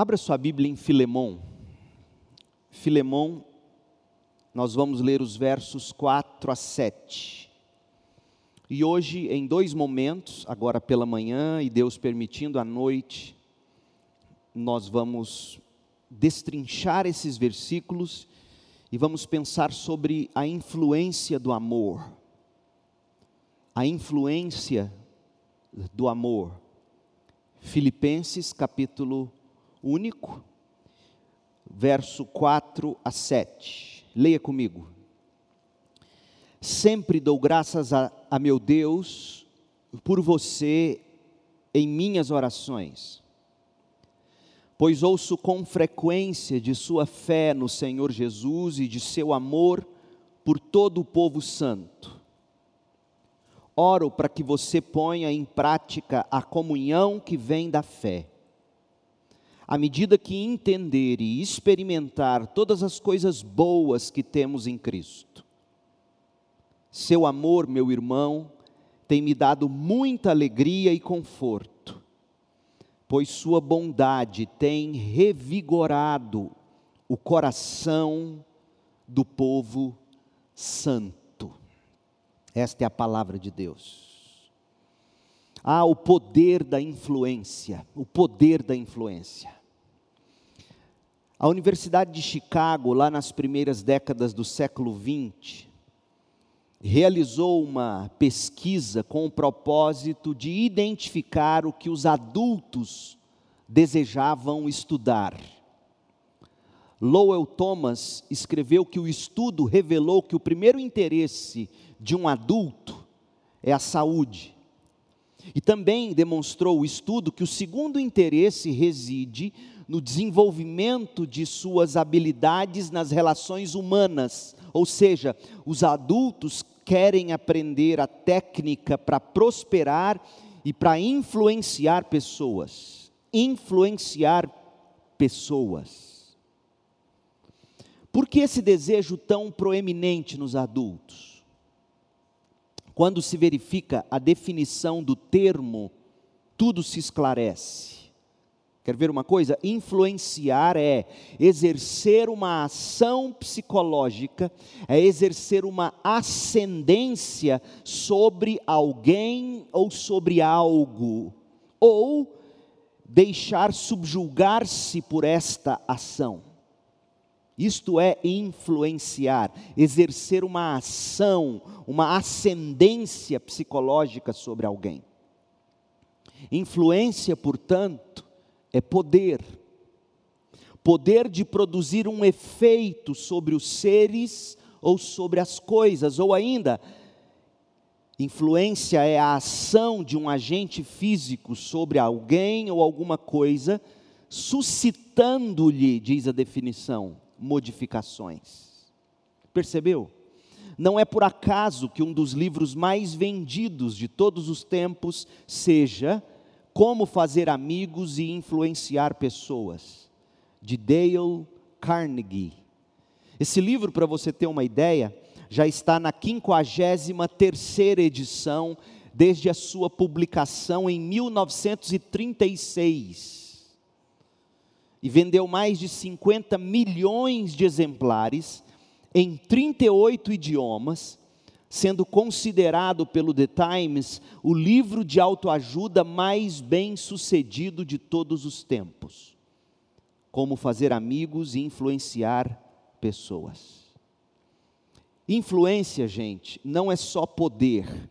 Abra sua Bíblia em Filemão. Filemão, nós vamos ler os versos 4 a 7. E hoje, em dois momentos, agora pela manhã e Deus permitindo à noite, nós vamos destrinchar esses versículos e vamos pensar sobre a influência do amor. A influência do amor. Filipenses capítulo único, verso 4 a 7. Leia comigo. Sempre dou graças a, a meu Deus por você em minhas orações, pois ouço com frequência de sua fé no Senhor Jesus e de seu amor por todo o povo santo. Oro para que você ponha em prática a comunhão que vem da fé à medida que entender e experimentar todas as coisas boas que temos em Cristo. Seu amor, meu irmão, tem me dado muita alegria e conforto, pois Sua bondade tem revigorado o coração do povo santo. Esta é a palavra de Deus. Ah, o poder da influência, o poder da influência. A Universidade de Chicago, lá nas primeiras décadas do século XX, realizou uma pesquisa com o propósito de identificar o que os adultos desejavam estudar. Lowell Thomas escreveu que o estudo revelou que o primeiro interesse de um adulto é a saúde. E também demonstrou o estudo que o segundo interesse reside no desenvolvimento de suas habilidades nas relações humanas, ou seja, os adultos querem aprender a técnica para prosperar e para influenciar pessoas. Influenciar pessoas. Por que esse desejo tão proeminente nos adultos? Quando se verifica a definição do termo, tudo se esclarece. Quer ver uma coisa? Influenciar é exercer uma ação psicológica, é exercer uma ascendência sobre alguém ou sobre algo, ou deixar subjugar-se por esta ação. Isto é influenciar, exercer uma ação, uma ascendência psicológica sobre alguém. Influência, portanto, é poder. Poder de produzir um efeito sobre os seres ou sobre as coisas, ou ainda, influência é a ação de um agente físico sobre alguém ou alguma coisa, suscitando-lhe, diz a definição, modificações. Percebeu? Não é por acaso que um dos livros mais vendidos de todos os tempos seja como Fazer Amigos e Influenciar Pessoas, de Dale Carnegie. Esse livro, para você ter uma ideia, já está na 53 edição, desde a sua publicação em 1936. E vendeu mais de 50 milhões de exemplares em 38 idiomas sendo considerado pelo The Times o livro de autoajuda mais bem sucedido de todos os tempos. Como fazer amigos e influenciar pessoas. Influência, gente, não é só poder.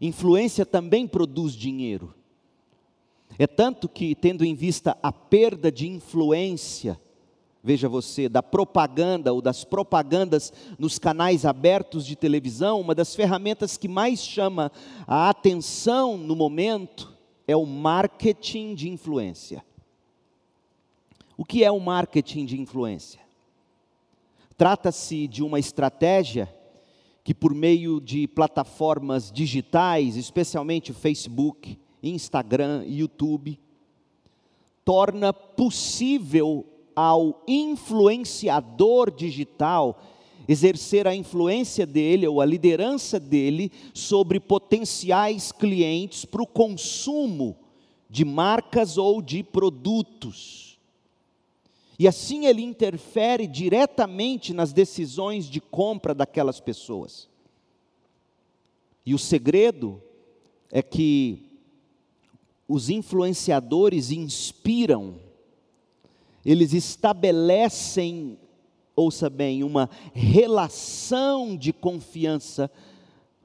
Influência também produz dinheiro. É tanto que, tendo em vista a perda de influência, veja você, da propaganda ou das propagandas nos canais abertos de televisão, uma das ferramentas que mais chama a atenção no momento é o marketing de influência. O que é o marketing de influência? Trata-se de uma estratégia que, por meio de plataformas digitais, especialmente Facebook, Instagram YouTube, torna possível ao influenciador digital exercer a influência dele ou a liderança dele sobre potenciais clientes para o consumo de marcas ou de produtos. E assim ele interfere diretamente nas decisões de compra daquelas pessoas. E o segredo é que os influenciadores inspiram, eles estabelecem, ouça bem, uma relação de confiança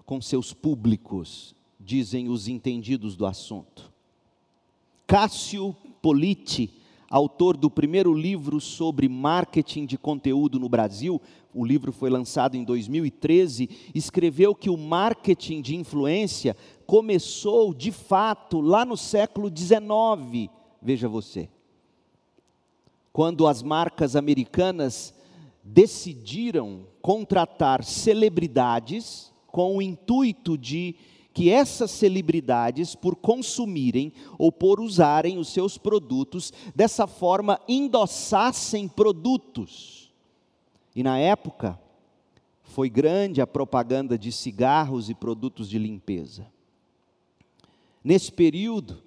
com seus públicos, dizem os entendidos do assunto. Cássio Politi, autor do primeiro livro sobre marketing de conteúdo no Brasil, o livro foi lançado em 2013, escreveu que o marketing de influência começou de fato lá no século XIX, veja você. Quando as marcas americanas decidiram contratar celebridades com o intuito de que essas celebridades, por consumirem ou por usarem os seus produtos, dessa forma endossassem produtos. E na época, foi grande a propaganda de cigarros e produtos de limpeza. Nesse período,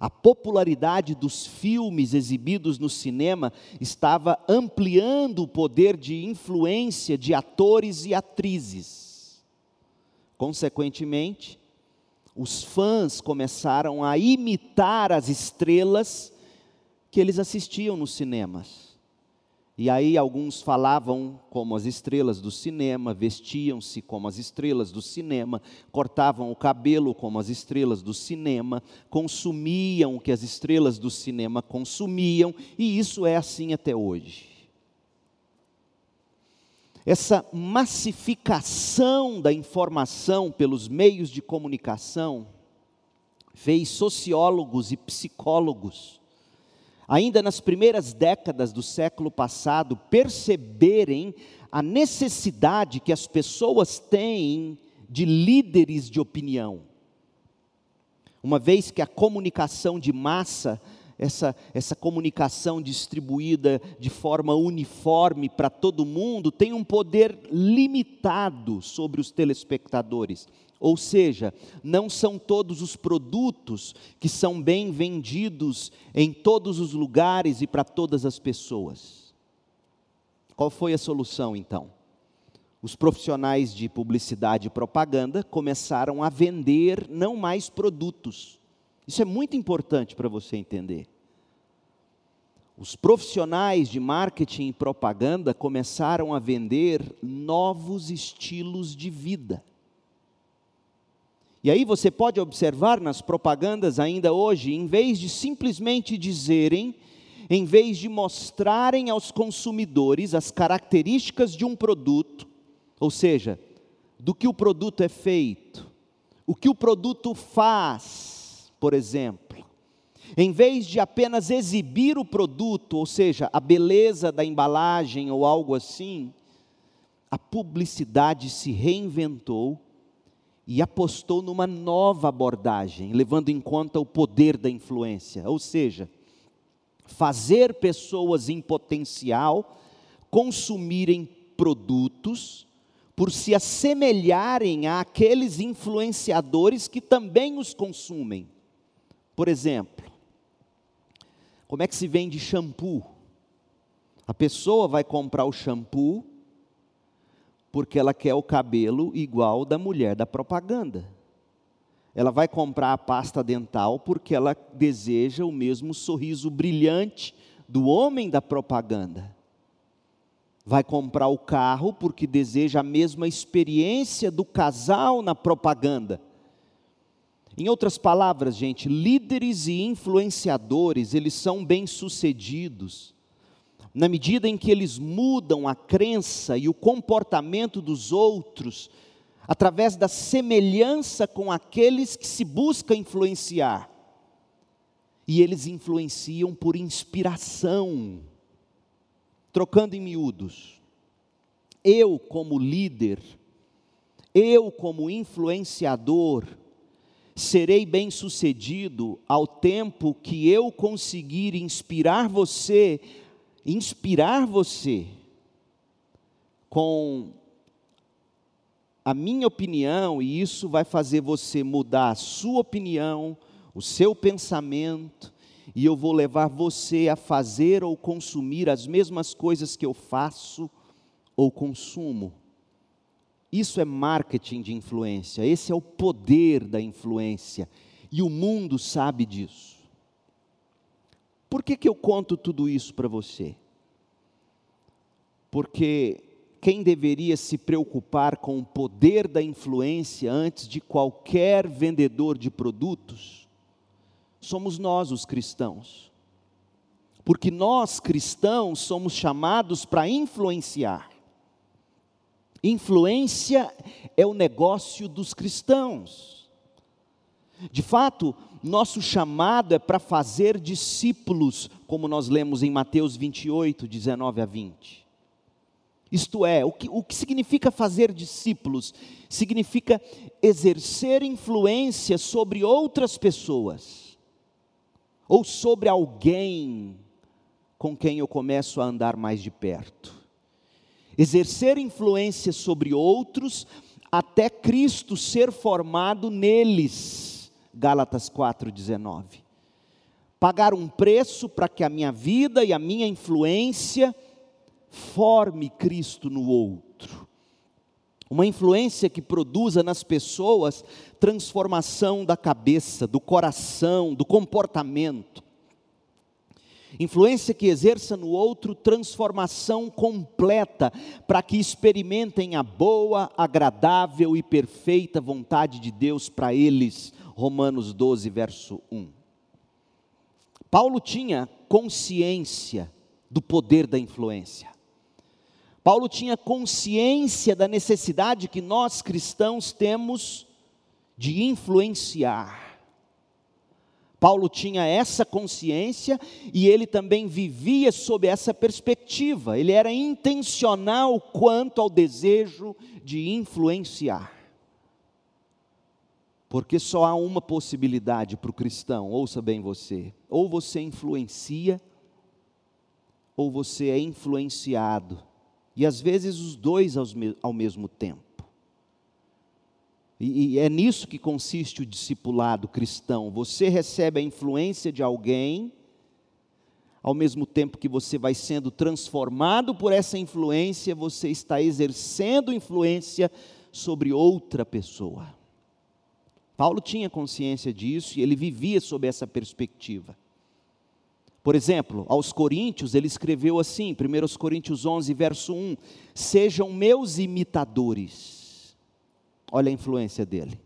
a popularidade dos filmes exibidos no cinema estava ampliando o poder de influência de atores e atrizes. Consequentemente, os fãs começaram a imitar as estrelas que eles assistiam nos cinemas. E aí alguns falavam como as estrelas do cinema, vestiam-se como as estrelas do cinema, cortavam o cabelo como as estrelas do cinema, consumiam o que as estrelas do cinema consumiam, e isso é assim até hoje. Essa massificação da informação pelos meios de comunicação fez sociólogos e psicólogos, ainda nas primeiras décadas do século passado, perceberem a necessidade que as pessoas têm de líderes de opinião. Uma vez que a comunicação de massa essa, essa comunicação distribuída de forma uniforme para todo mundo tem um poder limitado sobre os telespectadores. Ou seja, não são todos os produtos que são bem vendidos em todos os lugares e para todas as pessoas. Qual foi a solução então? Os profissionais de publicidade e propaganda começaram a vender não mais produtos, isso é muito importante para você entender. Os profissionais de marketing e propaganda começaram a vender novos estilos de vida. E aí você pode observar nas propagandas ainda hoje, em vez de simplesmente dizerem, em vez de mostrarem aos consumidores as características de um produto, ou seja, do que o produto é feito, o que o produto faz, por exemplo, em vez de apenas exibir o produto, ou seja, a beleza da embalagem ou algo assim, a publicidade se reinventou e apostou numa nova abordagem, levando em conta o poder da influência, ou seja, fazer pessoas em potencial consumirem produtos por se assemelharem àqueles influenciadores que também os consumem. Por exemplo, como é que se vende shampoo? A pessoa vai comprar o shampoo porque ela quer o cabelo igual da mulher da propaganda. Ela vai comprar a pasta dental porque ela deseja o mesmo sorriso brilhante do homem da propaganda. Vai comprar o carro porque deseja a mesma experiência do casal na propaganda. Em outras palavras, gente, líderes e influenciadores, eles são bem-sucedidos na medida em que eles mudam a crença e o comportamento dos outros através da semelhança com aqueles que se busca influenciar. E eles influenciam por inspiração. Trocando em miúdos, eu como líder, eu como influenciador, serei bem-sucedido ao tempo que eu conseguir inspirar você, inspirar você com a minha opinião, e isso vai fazer você mudar a sua opinião, o seu pensamento, e eu vou levar você a fazer ou consumir as mesmas coisas que eu faço ou consumo. Isso é marketing de influência, esse é o poder da influência, e o mundo sabe disso. Por que, que eu conto tudo isso para você? Porque quem deveria se preocupar com o poder da influência antes de qualquer vendedor de produtos somos nós, os cristãos. Porque nós, cristãos, somos chamados para influenciar. Influência é o negócio dos cristãos. De fato, nosso chamado é para fazer discípulos, como nós lemos em Mateus 28, 19 a 20. Isto é, o que, o que significa fazer discípulos? Significa exercer influência sobre outras pessoas, ou sobre alguém com quem eu começo a andar mais de perto. Exercer influência sobre outros até Cristo ser formado neles. Gálatas 4,19. Pagar um preço para que a minha vida e a minha influência forme Cristo no outro. Uma influência que produza nas pessoas transformação da cabeça, do coração, do comportamento. Influência que exerça no outro transformação completa, para que experimentem a boa, agradável e perfeita vontade de Deus para eles. Romanos 12, verso 1. Paulo tinha consciência do poder da influência. Paulo tinha consciência da necessidade que nós cristãos temos de influenciar. Paulo tinha essa consciência e ele também vivia sob essa perspectiva. Ele era intencional quanto ao desejo de influenciar. Porque só há uma possibilidade para o cristão, ouça bem você: ou você influencia, ou você é influenciado e às vezes os dois ao mesmo tempo. E, é nisso que consiste o discipulado cristão. Você recebe a influência de alguém, ao mesmo tempo que você vai sendo transformado por essa influência, você está exercendo influência sobre outra pessoa. Paulo tinha consciência disso e ele vivia sob essa perspectiva. Por exemplo, aos Coríntios, ele escreveu assim, 1 Coríntios 11, verso 1: Sejam meus imitadores. Olha a influência dele.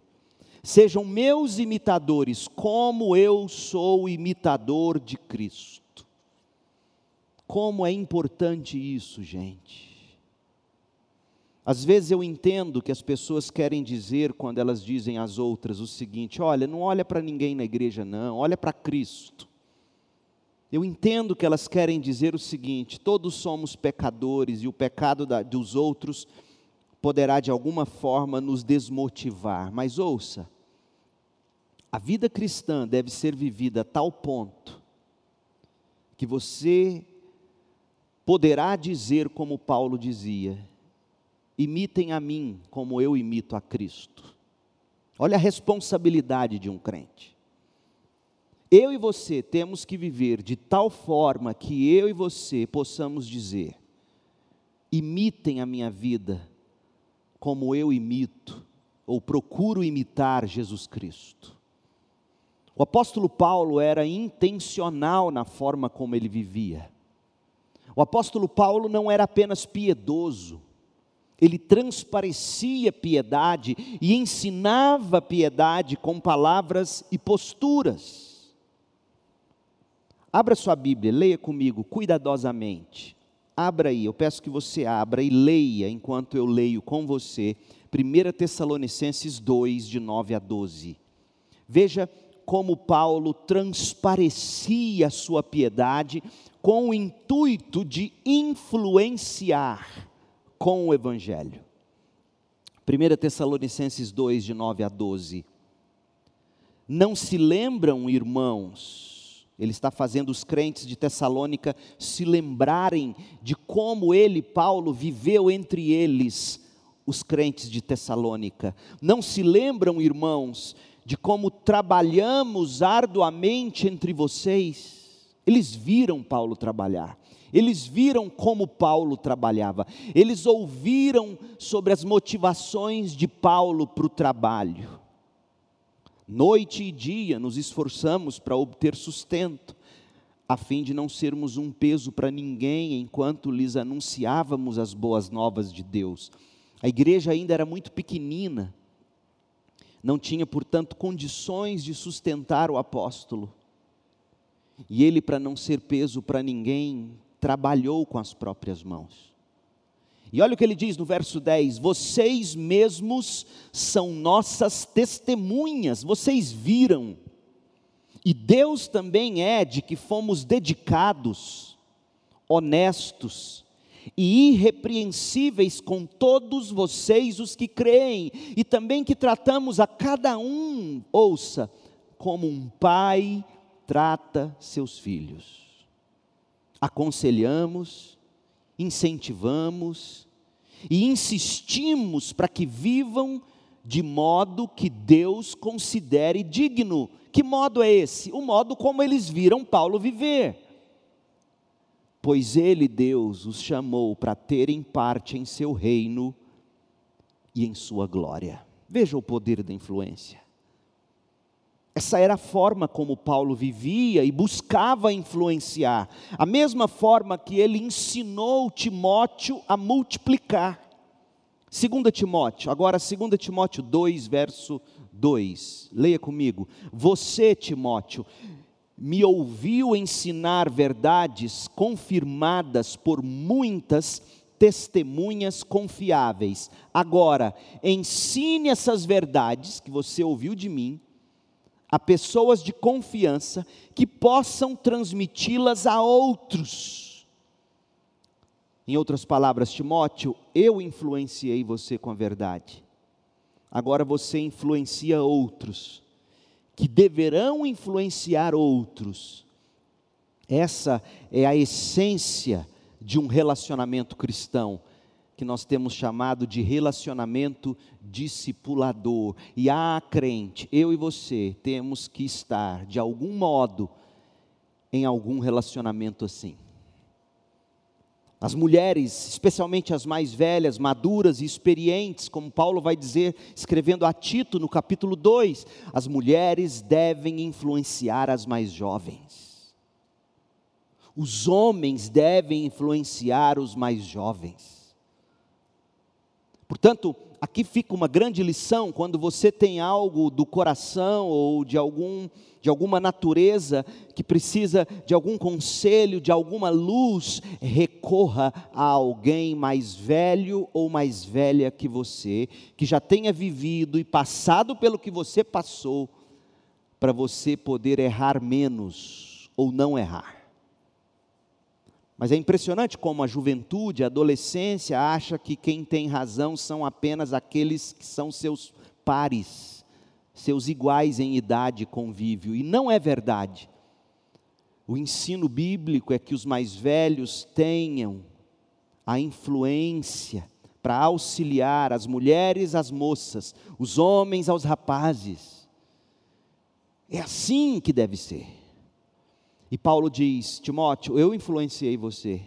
Sejam meus imitadores, como eu sou imitador de Cristo. Como é importante isso, gente. Às vezes eu entendo que as pessoas querem dizer, quando elas dizem às outras o seguinte: olha, não olha para ninguém na igreja, não, olha para Cristo. Eu entendo que elas querem dizer o seguinte: todos somos pecadores e o pecado da, dos outros poderá de alguma forma nos desmotivar. Mas ouça, a vida cristã deve ser vivida a tal ponto que você poderá dizer como Paulo dizia: imitem a mim como eu imito a Cristo. Olha a responsabilidade de um crente. Eu e você temos que viver de tal forma que eu e você possamos dizer: imitem a minha vida como eu imito, ou procuro imitar Jesus Cristo. O apóstolo Paulo era intencional na forma como ele vivia. O apóstolo Paulo não era apenas piedoso, ele transparecia piedade e ensinava piedade com palavras e posturas. Abra sua Bíblia, leia comigo cuidadosamente. Abra aí, eu peço que você abra e leia enquanto eu leio com você 1 Tessalonicenses 2, de 9 a 12. Veja como Paulo transparecia a sua piedade com o intuito de influenciar com o Evangelho. 1 Tessalonicenses 2, de 9 a 12. Não se lembram, irmãos, ele está fazendo os crentes de Tessalônica se lembrarem de como ele, Paulo, viveu entre eles, os crentes de Tessalônica. Não se lembram, irmãos, de como trabalhamos arduamente entre vocês. Eles viram Paulo trabalhar. Eles viram como Paulo trabalhava, eles ouviram sobre as motivações de Paulo para o trabalho. Noite e dia nos esforçamos para obter sustento, a fim de não sermos um peso para ninguém enquanto lhes anunciávamos as boas novas de Deus. A igreja ainda era muito pequenina, não tinha, portanto, condições de sustentar o apóstolo. E ele, para não ser peso para ninguém, trabalhou com as próprias mãos. E olha o que ele diz no verso 10: Vocês mesmos são nossas testemunhas, vocês viram. E Deus também é de que fomos dedicados, honestos e irrepreensíveis com todos vocês os que creem, e também que tratamos a cada um, ouça, como um pai trata seus filhos aconselhamos, incentivamos e insistimos para que vivam de modo que Deus considere digno. Que modo é esse? O modo como eles viram Paulo viver. Pois ele, Deus, os chamou para terem parte em seu reino e em sua glória. Veja o poder da influência. Essa era a forma como Paulo vivia e buscava influenciar, a mesma forma que ele ensinou Timóteo a multiplicar. 2 Timóteo, agora 2 Timóteo 2, verso 2, leia comigo. Você, Timóteo, me ouviu ensinar verdades confirmadas por muitas testemunhas confiáveis. Agora, ensine essas verdades que você ouviu de mim a pessoas de confiança que possam transmiti-las a outros. Em outras palavras, Timóteo, eu influenciei você com a verdade. Agora você influencia outros, que deverão influenciar outros. Essa é a essência de um relacionamento cristão que nós temos chamado de relacionamento discipulador. E a crente, eu e você, temos que estar, de algum modo, em algum relacionamento assim. As mulheres, especialmente as mais velhas, maduras e experientes, como Paulo vai dizer, escrevendo a Tito no capítulo 2, as mulheres devem influenciar as mais jovens. Os homens devem influenciar os mais jovens. Portanto, aqui fica uma grande lição quando você tem algo do coração ou de algum de alguma natureza que precisa de algum conselho, de alguma luz, recorra a alguém mais velho ou mais velha que você, que já tenha vivido e passado pelo que você passou, para você poder errar menos ou não errar. Mas é impressionante como a juventude, a adolescência acha que quem tem razão são apenas aqueles que são seus pares, seus iguais em idade e convívio, e não é verdade. O ensino bíblico é que os mais velhos tenham a influência para auxiliar as mulheres às moças, os homens aos rapazes. É assim que deve ser. E Paulo diz: Timóteo, eu influenciei você,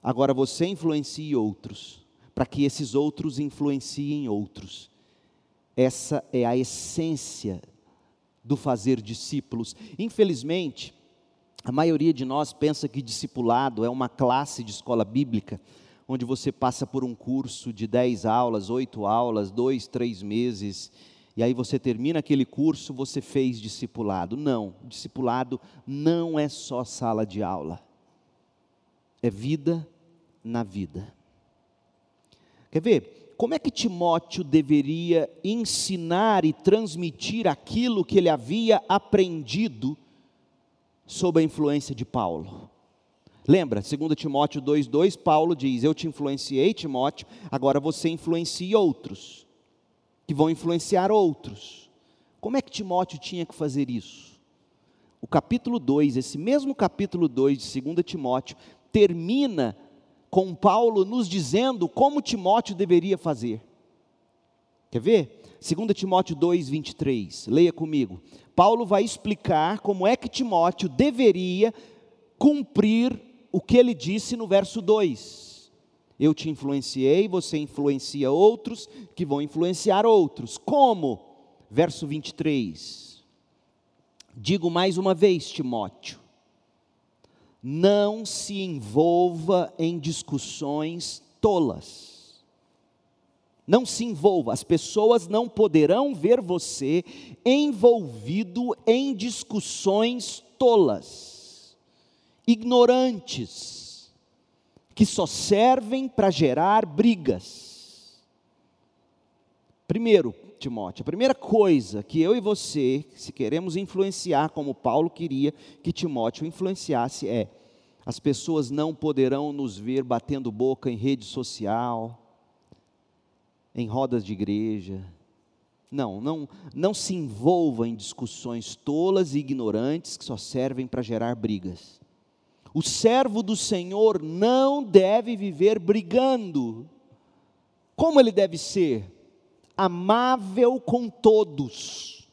agora você influencie outros, para que esses outros influenciem outros. Essa é a essência do fazer discípulos. Infelizmente, a maioria de nós pensa que discipulado é uma classe de escola bíblica, onde você passa por um curso de 10 aulas, 8 aulas, dois, três meses, e aí você termina aquele curso, você fez discipulado. Não, discipulado não é só sala de aula. É vida na vida. Quer ver? Como é que Timóteo deveria ensinar e transmitir aquilo que ele havia aprendido sob a influência de Paulo? Lembra, 2 Timóteo 2,2, Paulo diz: Eu te influenciei, Timóteo, agora você influencia outros que vão influenciar outros. Como é que Timóteo tinha que fazer isso? O capítulo 2, esse mesmo capítulo 2 de 2 Timóteo, termina com Paulo nos dizendo como Timóteo deveria fazer. Quer ver? 2 Timóteo 2, 23. Leia comigo. Paulo vai explicar como é que Timóteo deveria cumprir o que ele disse no verso 2. Eu te influenciei, você influencia outros, que vão influenciar outros. Como? Verso 23. Digo mais uma vez, Timóteo, não se envolva em discussões tolas. Não se envolva, as pessoas não poderão ver você envolvido em discussões tolas, ignorantes, que só servem para gerar brigas. Primeiro, Timóteo, a primeira coisa que eu e você, se queremos influenciar como Paulo queria que Timóteo influenciasse, é: as pessoas não poderão nos ver batendo boca em rede social, em rodas de igreja. Não, não, não se envolva em discussões tolas e ignorantes que só servem para gerar brigas. O servo do Senhor não deve viver brigando. Como ele deve ser? Amável com todos.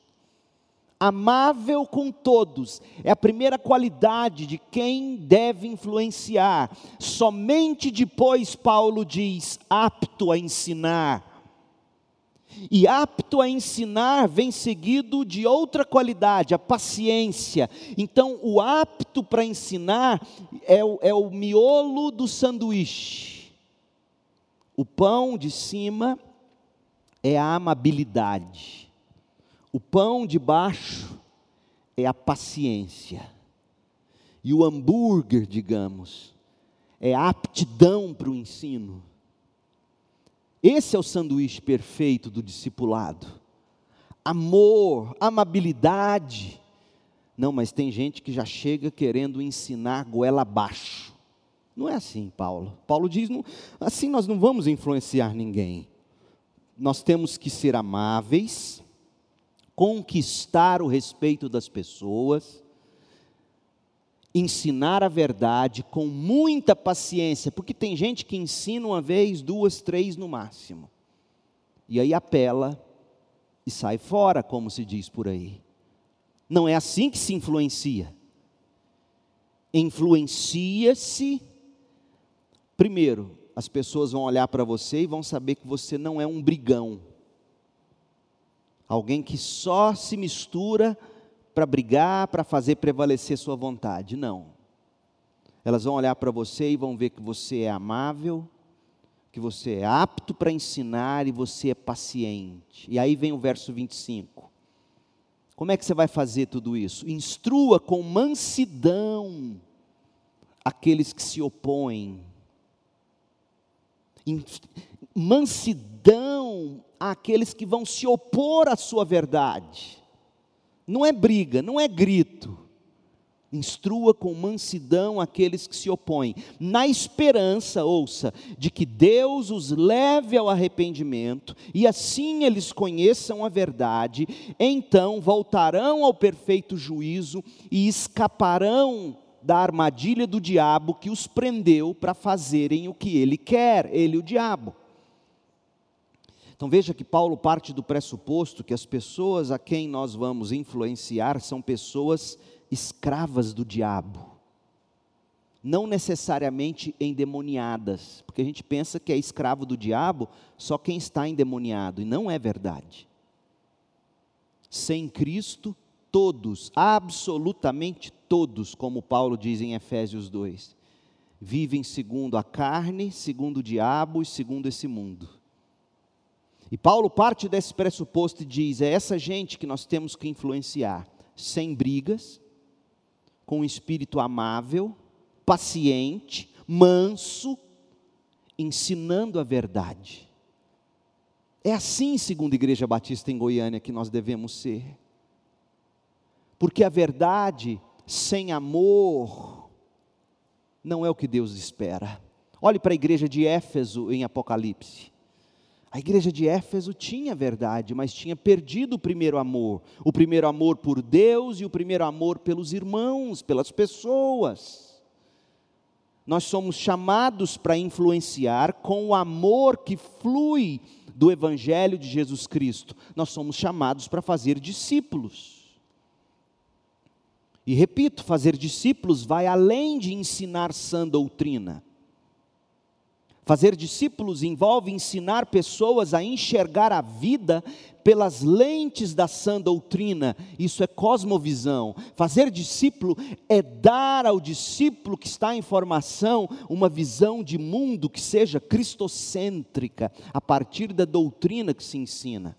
Amável com todos é a primeira qualidade de quem deve influenciar. Somente depois, Paulo diz, apto a ensinar e apto a ensinar vem seguido de outra qualidade, a paciência. Então, o apto para ensinar é o, é o miolo do sanduíche. O pão de cima é a amabilidade. O pão de baixo é a paciência. E o hambúrguer, digamos, é a aptidão para o ensino. Esse é o sanduíche perfeito do discipulado. Amor, amabilidade. Não, mas tem gente que já chega querendo ensinar goela abaixo. Não é assim, Paulo. Paulo diz: não, assim nós não vamos influenciar ninguém. Nós temos que ser amáveis, conquistar o respeito das pessoas, ensinar a verdade com muita paciência, porque tem gente que ensina uma vez, duas, três no máximo, e aí apela e sai fora, como se diz por aí. Não é assim que se influencia. Influencia-se, primeiro, as pessoas vão olhar para você e vão saber que você não é um brigão, alguém que só se mistura para brigar, para fazer prevalecer sua vontade. Não. Elas vão olhar para você e vão ver que você é amável, que você é apto para ensinar e você é paciente. E aí vem o verso 25. Como é que você vai fazer tudo isso? Instrua com mansidão aqueles que se opõem. Mansidão àqueles que vão se opor à sua verdade não é briga, não é grito. Instrua com mansidão aqueles que se opõem, na esperança, ouça, de que Deus os leve ao arrependimento e assim eles conheçam a verdade, então voltarão ao perfeito juízo e escaparão da armadilha do diabo que os prendeu para fazerem o que ele quer, ele, o diabo. Então veja que Paulo parte do pressuposto que as pessoas a quem nós vamos influenciar são pessoas escravas do diabo. Não necessariamente endemoniadas, porque a gente pensa que é escravo do diabo só quem está endemoniado, e não é verdade. Sem Cristo, todos, absolutamente todos, como Paulo diz em Efésios 2, vivem segundo a carne, segundo o diabo e segundo esse mundo. E Paulo parte desse pressuposto e diz: é essa gente que nós temos que influenciar, sem brigas, com um espírito amável, paciente, manso, ensinando a verdade. É assim, segundo a Igreja Batista em Goiânia, que nós devemos ser. Porque a verdade sem amor não é o que Deus espera. Olhe para a igreja de Éfeso em Apocalipse. A igreja de Éfeso tinha verdade, mas tinha perdido o primeiro amor. O primeiro amor por Deus e o primeiro amor pelos irmãos, pelas pessoas. Nós somos chamados para influenciar com o amor que flui do Evangelho de Jesus Cristo. Nós somos chamados para fazer discípulos. E repito, fazer discípulos vai além de ensinar sã doutrina. Fazer discípulos envolve ensinar pessoas a enxergar a vida pelas lentes da sã doutrina, isso é cosmovisão. Fazer discípulo é dar ao discípulo que está em formação uma visão de mundo que seja cristocêntrica, a partir da doutrina que se ensina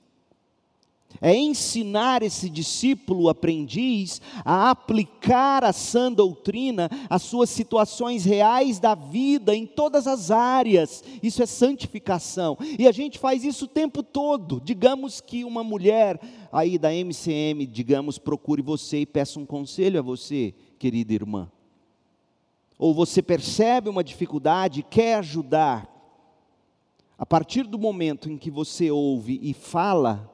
é ensinar esse discípulo aprendiz a aplicar a sã doutrina às suas situações reais da vida, em todas as áreas. Isso é santificação. E a gente faz isso o tempo todo. Digamos que uma mulher aí da MCM, digamos, procure você e peça um conselho a você, querida irmã. Ou você percebe uma dificuldade e quer ajudar. A partir do momento em que você ouve e fala,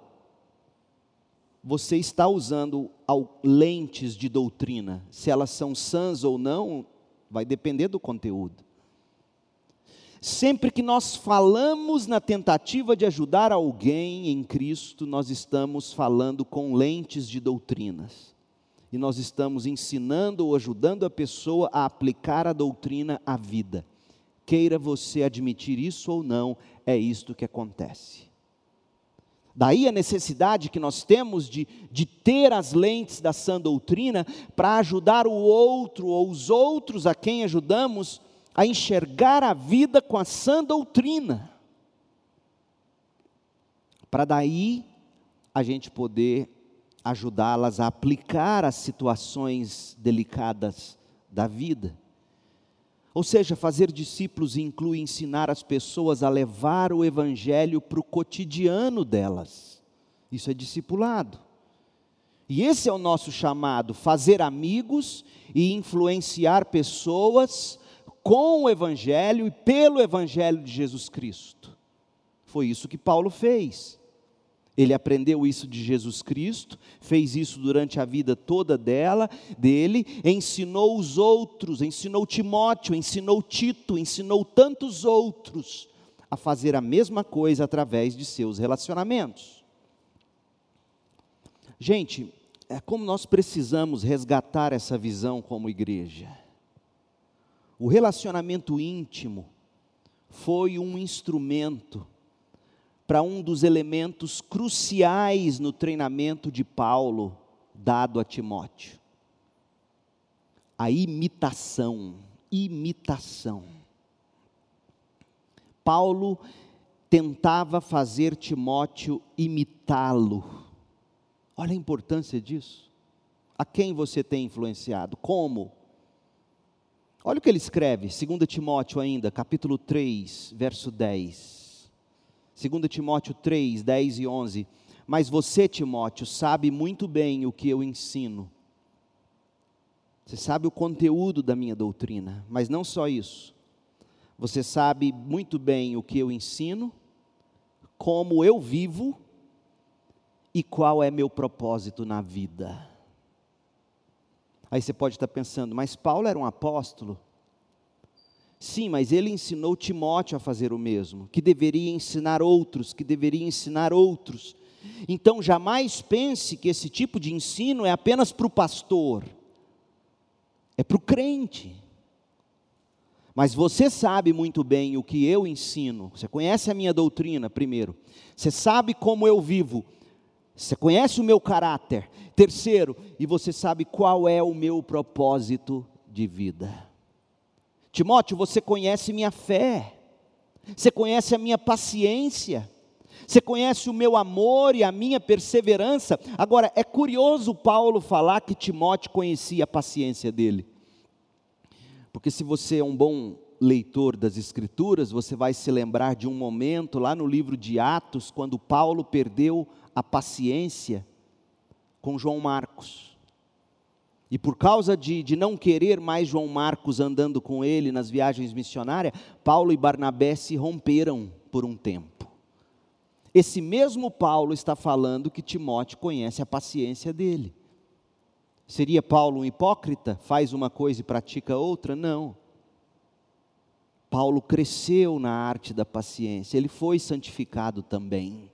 você está usando lentes de doutrina. Se elas são sãs ou não, vai depender do conteúdo. Sempre que nós falamos na tentativa de ajudar alguém em Cristo, nós estamos falando com lentes de doutrinas. E nós estamos ensinando ou ajudando a pessoa a aplicar a doutrina à vida. Queira você admitir isso ou não, é isto que acontece. Daí a necessidade que nós temos de, de ter as lentes da sã doutrina para ajudar o outro ou os outros a quem ajudamos a enxergar a vida com a sã doutrina. Para daí a gente poder ajudá-las a aplicar as situações delicadas da vida. Ou seja, fazer discípulos inclui ensinar as pessoas a levar o Evangelho para o cotidiano delas. Isso é discipulado. E esse é o nosso chamado: fazer amigos e influenciar pessoas com o Evangelho e pelo Evangelho de Jesus Cristo. Foi isso que Paulo fez. Ele aprendeu isso de Jesus Cristo, fez isso durante a vida toda dela, dele, ensinou os outros, ensinou Timóteo, ensinou Tito, ensinou tantos outros a fazer a mesma coisa através de seus relacionamentos. Gente, é como nós precisamos resgatar essa visão como igreja. O relacionamento íntimo foi um instrumento para um dos elementos cruciais no treinamento de Paulo dado a Timóteo: a imitação. Imitação. Paulo tentava fazer Timóteo imitá-lo. Olha a importância disso. A quem você tem influenciado? Como? Olha o que ele escreve, 2 Timóteo ainda, capítulo 3, verso 10. 2 Timóteo 3, 10 e 11. Mas você, Timóteo, sabe muito bem o que eu ensino. Você sabe o conteúdo da minha doutrina, mas não só isso. Você sabe muito bem o que eu ensino, como eu vivo e qual é meu propósito na vida. Aí você pode estar pensando, mas Paulo era um apóstolo? Sim, mas ele ensinou Timóteo a fazer o mesmo, que deveria ensinar outros, que deveria ensinar outros. Então jamais pense que esse tipo de ensino é apenas para o pastor, é para o crente. Mas você sabe muito bem o que eu ensino, você conhece a minha doutrina, primeiro, você sabe como eu vivo, você conhece o meu caráter, terceiro, e você sabe qual é o meu propósito de vida. Timóteo, você conhece minha fé, você conhece a minha paciência, você conhece o meu amor e a minha perseverança. Agora, é curioso Paulo falar que Timóteo conhecia a paciência dele, porque se você é um bom leitor das Escrituras, você vai se lembrar de um momento lá no livro de Atos, quando Paulo perdeu a paciência com João Marcos. E por causa de, de não querer mais João Marcos andando com ele nas viagens missionárias, Paulo e Barnabé se romperam por um tempo. Esse mesmo Paulo está falando que Timóteo conhece a paciência dele. Seria Paulo um hipócrita? Faz uma coisa e pratica outra? Não. Paulo cresceu na arte da paciência, ele foi santificado também.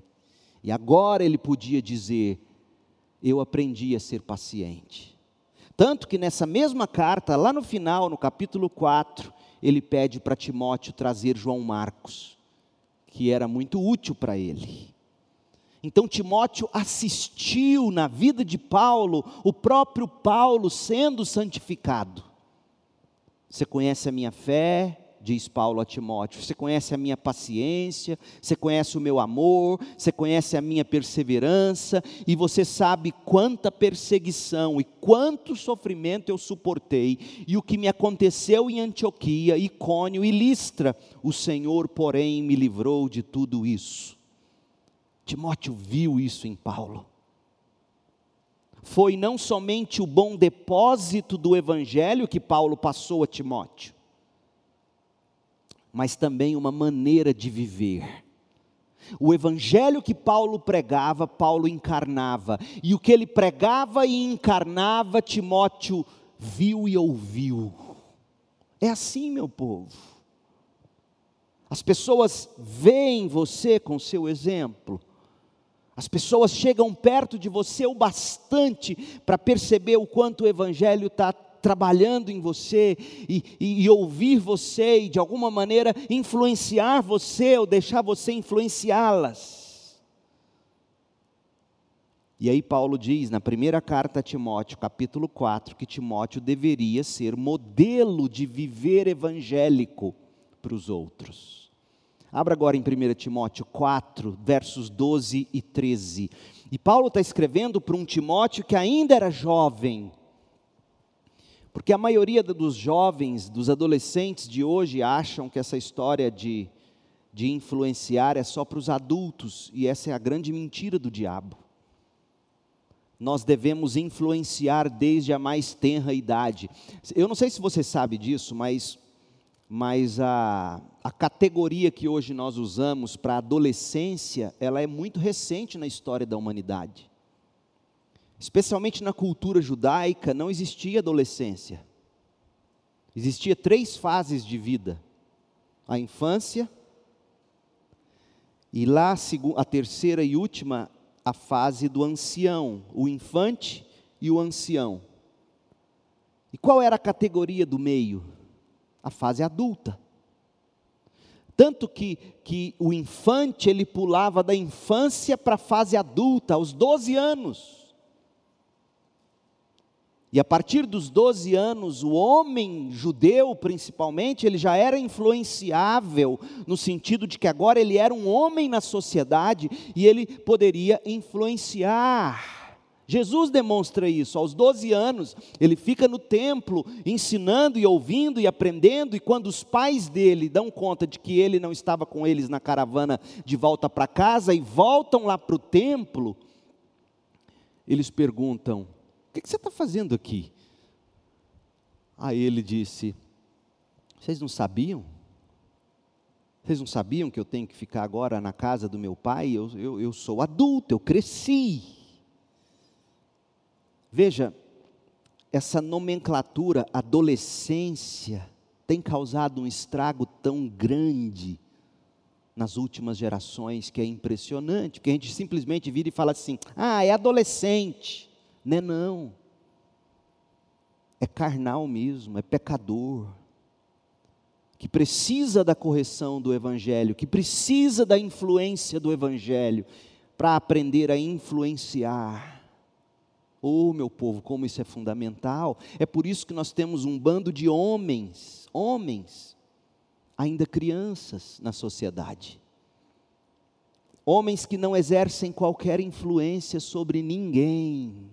E agora ele podia dizer: Eu aprendi a ser paciente. Tanto que nessa mesma carta, lá no final, no capítulo 4, ele pede para Timóteo trazer João Marcos, que era muito útil para ele. Então Timóteo assistiu na vida de Paulo, o próprio Paulo sendo santificado. Você conhece a minha fé, diz Paulo a Timóteo. Você conhece a minha paciência, você conhece o meu amor, você conhece a minha perseverança, e você sabe quanta perseguição e quanto sofrimento eu suportei, e o que me aconteceu em Antioquia, Icônio e Listra. O Senhor, porém, me livrou de tudo isso. Timóteo viu isso em Paulo. Foi não somente o bom depósito do evangelho que Paulo passou a Timóteo, mas também uma maneira de viver. O evangelho que Paulo pregava, Paulo encarnava, e o que ele pregava e encarnava, Timóteo viu e ouviu. É assim, meu povo. As pessoas veem você com seu exemplo. As pessoas chegam perto de você o bastante para perceber o quanto o Evangelho está trabalhando em você e, e, e, ouvir você e de alguma maneira influenciar você ou deixar você influenciá-las. E aí Paulo diz na primeira carta a Timóteo, capítulo 4, que Timóteo deveria ser modelo de viver evangélico para os outros. Abra agora em 1 Timóteo 4, versos 12 e 13. E Paulo está escrevendo para um Timóteo que ainda era jovem, porque a maioria dos jovens, dos adolescentes de hoje, acham que essa história de, de influenciar é só para os adultos, e essa é a grande mentira do diabo. Nós devemos influenciar desde a mais tenra idade. Eu não sei se você sabe disso, mas, mas a, a categoria que hoje nós usamos para adolescência, ela é muito recente na história da humanidade. Especialmente na cultura judaica, não existia adolescência. Existia três fases de vida: a infância, e lá a terceira e última, a fase do ancião, o infante e o ancião. E qual era a categoria do meio? A fase adulta. Tanto que, que o infante ele pulava da infância para a fase adulta, aos 12 anos. E a partir dos 12 anos, o homem judeu, principalmente, ele já era influenciável, no sentido de que agora ele era um homem na sociedade e ele poderia influenciar. Jesus demonstra isso. Aos 12 anos, ele fica no templo ensinando e ouvindo e aprendendo, e quando os pais dele dão conta de que ele não estava com eles na caravana de volta para casa e voltam lá para o templo, eles perguntam: o que você está fazendo aqui? Aí ele disse: Vocês não sabiam? Vocês não sabiam que eu tenho que ficar agora na casa do meu pai? Eu, eu, eu sou adulto, eu cresci. Veja, essa nomenclatura adolescência tem causado um estrago tão grande nas últimas gerações que é impressionante, porque a gente simplesmente vira e fala assim: ah, é adolescente. Não é não. É carnal mesmo, é pecador. Que precisa da correção do Evangelho, que precisa da influência do Evangelho, para aprender a influenciar. Oh, meu povo, como isso é fundamental. É por isso que nós temos um bando de homens, homens, ainda crianças na sociedade. Homens que não exercem qualquer influência sobre ninguém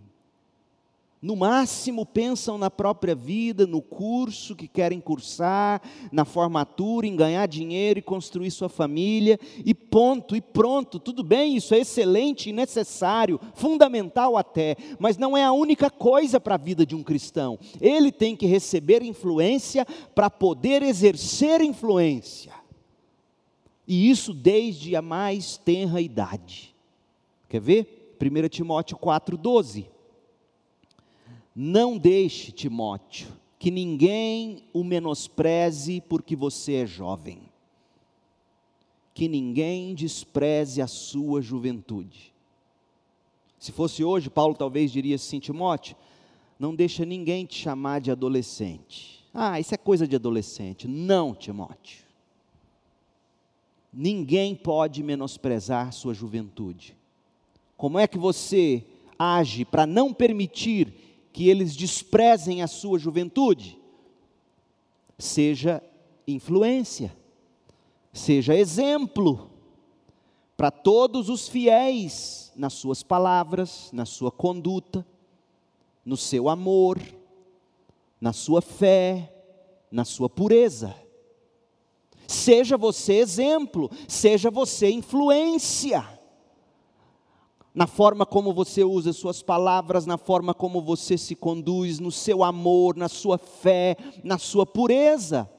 no máximo pensam na própria vida, no curso que querem cursar, na formatura, em ganhar dinheiro e construir sua família, e ponto, e pronto, tudo bem, isso é excelente e necessário, fundamental até, mas não é a única coisa para a vida de um cristão. Ele tem que receber influência para poder exercer influência, e isso desde a mais tenra idade. Quer ver? 1 Timóteo 4,12 não deixe, Timóteo, que ninguém o menospreze porque você é jovem. Que ninguém despreze a sua juventude. Se fosse hoje, Paulo talvez diria assim: Timóteo, não deixa ninguém te chamar de adolescente. Ah, isso é coisa de adolescente. Não, Timóteo. Ninguém pode menosprezar sua juventude. Como é que você age para não permitir que eles desprezem a sua juventude? Seja influência, seja exemplo para todos os fiéis nas suas palavras, na sua conduta, no seu amor, na sua fé, na sua pureza. Seja você exemplo, seja você influência. Na forma como você usa suas palavras, na forma como você se conduz, no seu amor, na sua fé, na sua pureza.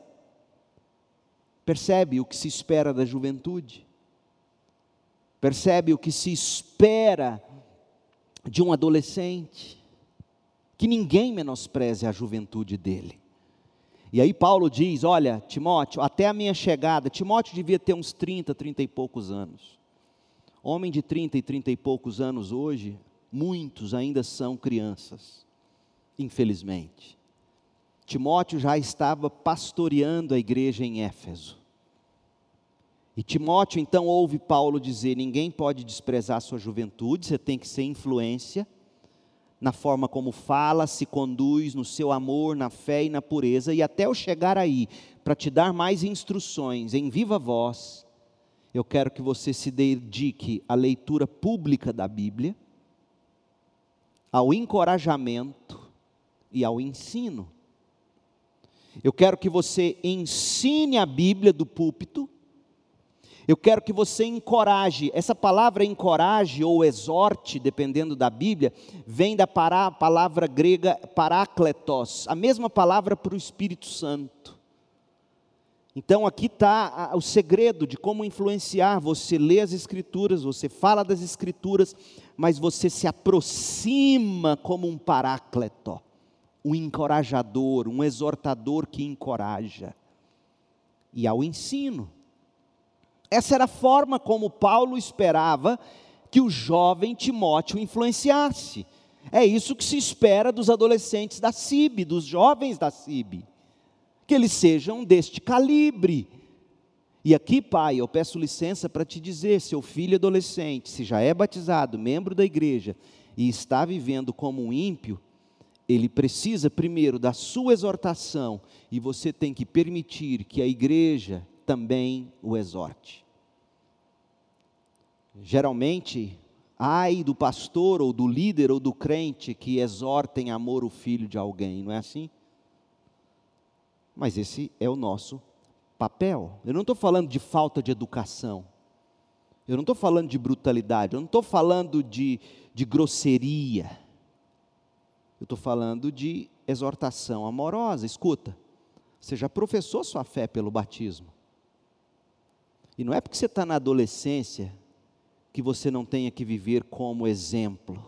Percebe o que se espera da juventude? Percebe o que se espera de um adolescente? Que ninguém menospreze a juventude dele. E aí Paulo diz: Olha, Timóteo, até a minha chegada, Timóteo devia ter uns 30, 30 e poucos anos. Homem de 30 e 30 e poucos anos hoje, muitos ainda são crianças, infelizmente. Timóteo já estava pastoreando a igreja em Éfeso. E Timóteo então ouve Paulo dizer: ninguém pode desprezar a sua juventude, você tem que ser influência na forma como fala, se conduz, no seu amor, na fé e na pureza, e até eu chegar aí, para te dar mais instruções em viva voz, eu quero que você se dedique à leitura pública da Bíblia, ao encorajamento e ao ensino. Eu quero que você ensine a Bíblia do púlpito, eu quero que você encoraje. Essa palavra encoraje ou exorte, dependendo da Bíblia, vem da palavra grega parácletos, a mesma palavra para o Espírito Santo. Então aqui está o segredo de como influenciar. Você lê as Escrituras, você fala das Escrituras, mas você se aproxima como um parácleto, um encorajador, um exortador que encoraja. E ao ensino. Essa era a forma como Paulo esperava que o jovem Timóteo influenciasse. É isso que se espera dos adolescentes da CIB, dos jovens da CIB, que eles sejam deste calibre. E aqui, pai, eu peço licença para te dizer: seu filho adolescente, se já é batizado, membro da igreja, e está vivendo como um ímpio, ele precisa primeiro da sua exortação, e você tem que permitir que a igreja também o exorte. Geralmente, ai do pastor ou do líder ou do crente que exortem amor o filho de alguém, não é assim? Mas esse é o nosso papel. Eu não estou falando de falta de educação, eu não estou falando de brutalidade, eu não estou falando de, de grosseria, eu estou falando de exortação amorosa. Escuta, você já professou sua fé pelo batismo. E não é porque você está na adolescência que você não tenha que viver como exemplo.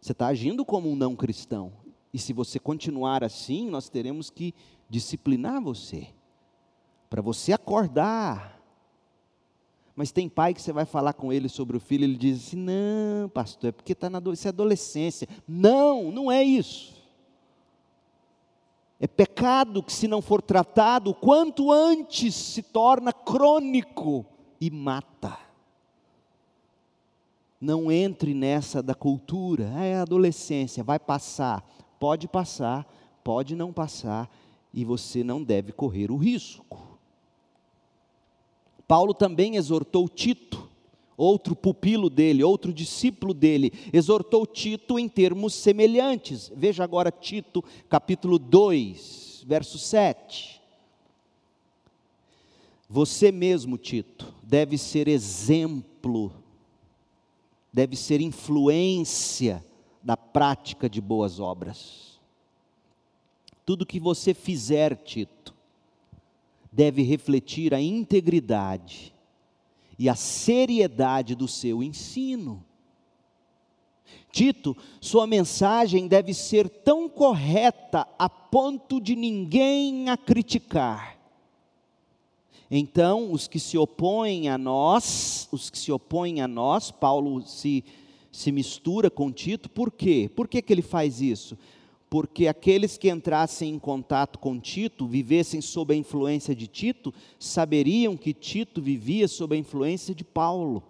Você está agindo como um não cristão. E se você continuar assim, nós teremos que disciplinar você. Para você acordar. Mas tem pai que você vai falar com ele sobre o filho, ele diz assim: não, pastor, é porque está na é adolescência. Não, não é isso. É pecado que, se não for tratado, quanto antes se torna crônico e mata. Não entre nessa da cultura, ah, é adolescência, vai passar. Pode passar, pode não passar, e você não deve correr o risco. Paulo também exortou Tito, outro pupilo dele, outro discípulo dele, exortou Tito em termos semelhantes. Veja agora Tito, capítulo 2, verso 7. Você mesmo, Tito, deve ser exemplo, deve ser influência da prática de boas obras. Tudo que você fizer, Tito, deve refletir a integridade e a seriedade do seu ensino. Tito, sua mensagem deve ser tão correta a ponto de ninguém a criticar. Então, os que se opõem a nós, os que se opõem a nós, Paulo se, se mistura com Tito, por quê? Por que, que ele faz isso? Porque aqueles que entrassem em contato com Tito, vivessem sob a influência de Tito, saberiam que Tito vivia sob a influência de Paulo.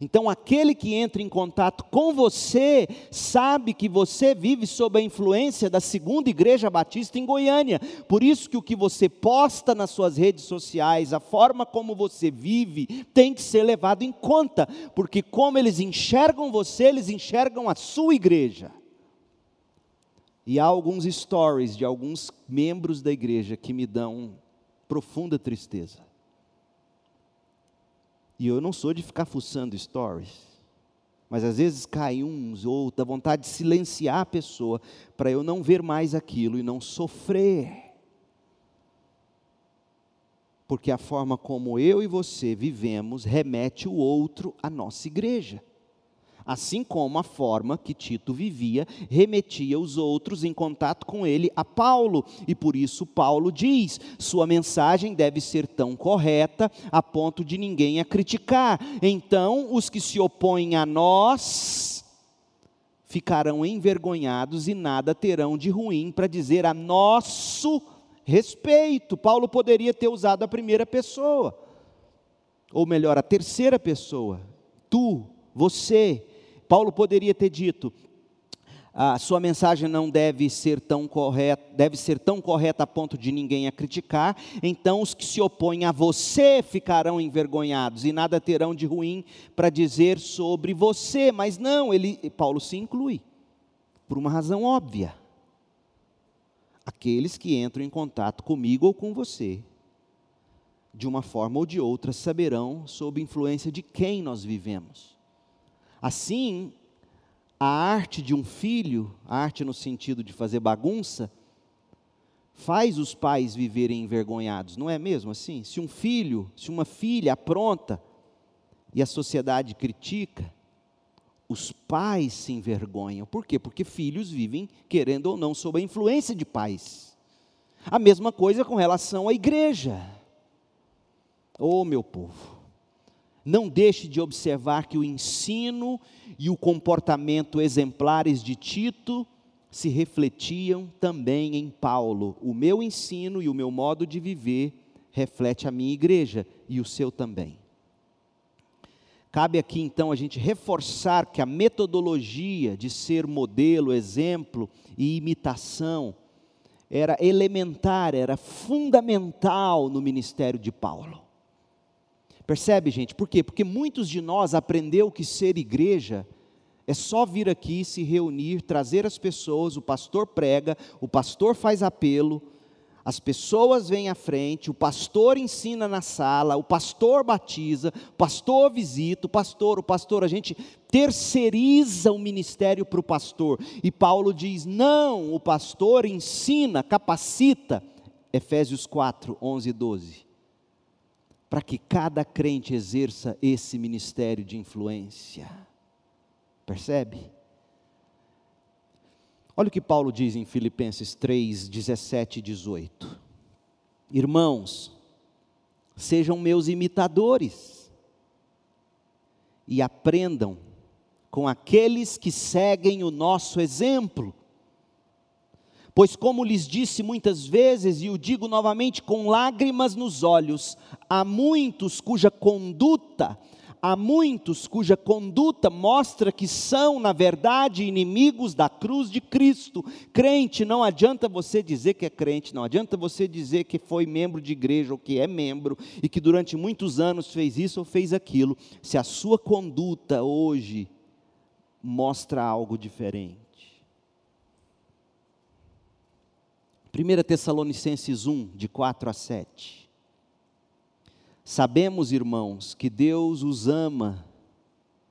Então, aquele que entra em contato com você, sabe que você vive sob a influência da segunda igreja batista em Goiânia. Por isso que o que você posta nas suas redes sociais, a forma como você vive, tem que ser levado em conta, porque como eles enxergam você, eles enxergam a sua igreja. E há alguns stories de alguns membros da igreja que me dão profunda tristeza. E eu não sou de ficar fuçando stories. Mas às vezes cai uns ou dá vontade de silenciar a pessoa para eu não ver mais aquilo e não sofrer. Porque a forma como eu e você vivemos remete o outro à nossa igreja assim como a forma que Tito vivia remetia os outros em contato com ele a Paulo, e por isso Paulo diz: sua mensagem deve ser tão correta a ponto de ninguém a criticar. Então, os que se opõem a nós ficarão envergonhados e nada terão de ruim para dizer a nosso respeito. Paulo poderia ter usado a primeira pessoa, ou melhor, a terceira pessoa. Tu, você, Paulo poderia ter dito: a sua mensagem não deve ser tão correta, deve ser tão correta a ponto de ninguém a criticar, então os que se opõem a você ficarão envergonhados e nada terão de ruim para dizer sobre você, mas não, ele Paulo se inclui. Por uma razão óbvia. Aqueles que entram em contato comigo ou com você, de uma forma ou de outra, saberão sob influência de quem nós vivemos. Assim, a arte de um filho, a arte no sentido de fazer bagunça, faz os pais viverem envergonhados, não é mesmo assim? Se um filho, se uma filha apronta e a sociedade critica, os pais se envergonham. Por quê? Porque filhos vivem, querendo ou não, sob a influência de pais. A mesma coisa com relação à igreja. Oh, meu povo, não deixe de observar que o ensino e o comportamento exemplares de Tito se refletiam também em Paulo. O meu ensino e o meu modo de viver reflete a minha igreja e o seu também. Cabe aqui então a gente reforçar que a metodologia de ser modelo, exemplo e imitação era elementar, era fundamental no ministério de Paulo. Percebe, gente? Por quê? Porque muitos de nós aprendeu que ser igreja é só vir aqui, se reunir, trazer as pessoas, o pastor prega, o pastor faz apelo, as pessoas vêm à frente, o pastor ensina na sala, o pastor batiza, o pastor visita, o pastor, o pastor, a gente terceiriza o ministério para o pastor. E Paulo diz: não, o pastor ensina, capacita. Efésios 4, 11 e 12 para que cada crente exerça esse ministério de influência. Percebe? Olha o que Paulo diz em Filipenses 3, 17 e 18. Irmãos, sejam meus imitadores e aprendam com aqueles que seguem o nosso exemplo. Pois, como lhes disse muitas vezes, e o digo novamente com lágrimas nos olhos, há muitos cuja conduta, há muitos cuja conduta mostra que são, na verdade, inimigos da cruz de Cristo. Crente, não adianta você dizer que é crente, não adianta você dizer que foi membro de igreja ou que é membro e que durante muitos anos fez isso ou fez aquilo, se a sua conduta hoje mostra algo diferente. 1 Tessalonicenses 1, de 4 a 7. Sabemos, irmãos, que Deus os ama,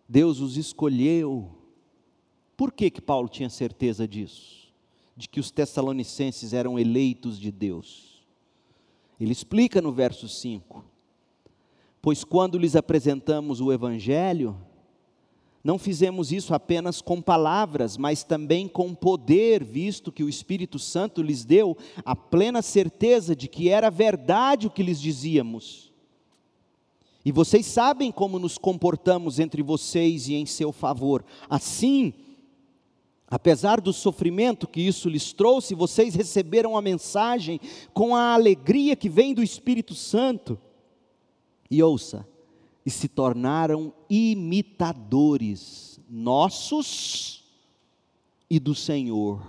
Deus os escolheu. Por que, que Paulo tinha certeza disso? De que os tessalonicenses eram eleitos de Deus. Ele explica no verso 5: Pois quando lhes apresentamos o Evangelho, Não fizemos isso apenas com palavras, mas também com poder, visto que o Espírito Santo lhes deu a plena certeza de que era verdade o que lhes dizíamos. E vocês sabem como nos comportamos entre vocês e em seu favor. Assim, apesar do sofrimento que isso lhes trouxe, vocês receberam a mensagem com a alegria que vem do Espírito Santo. E ouça, e se tornaram imitadores nossos e do Senhor.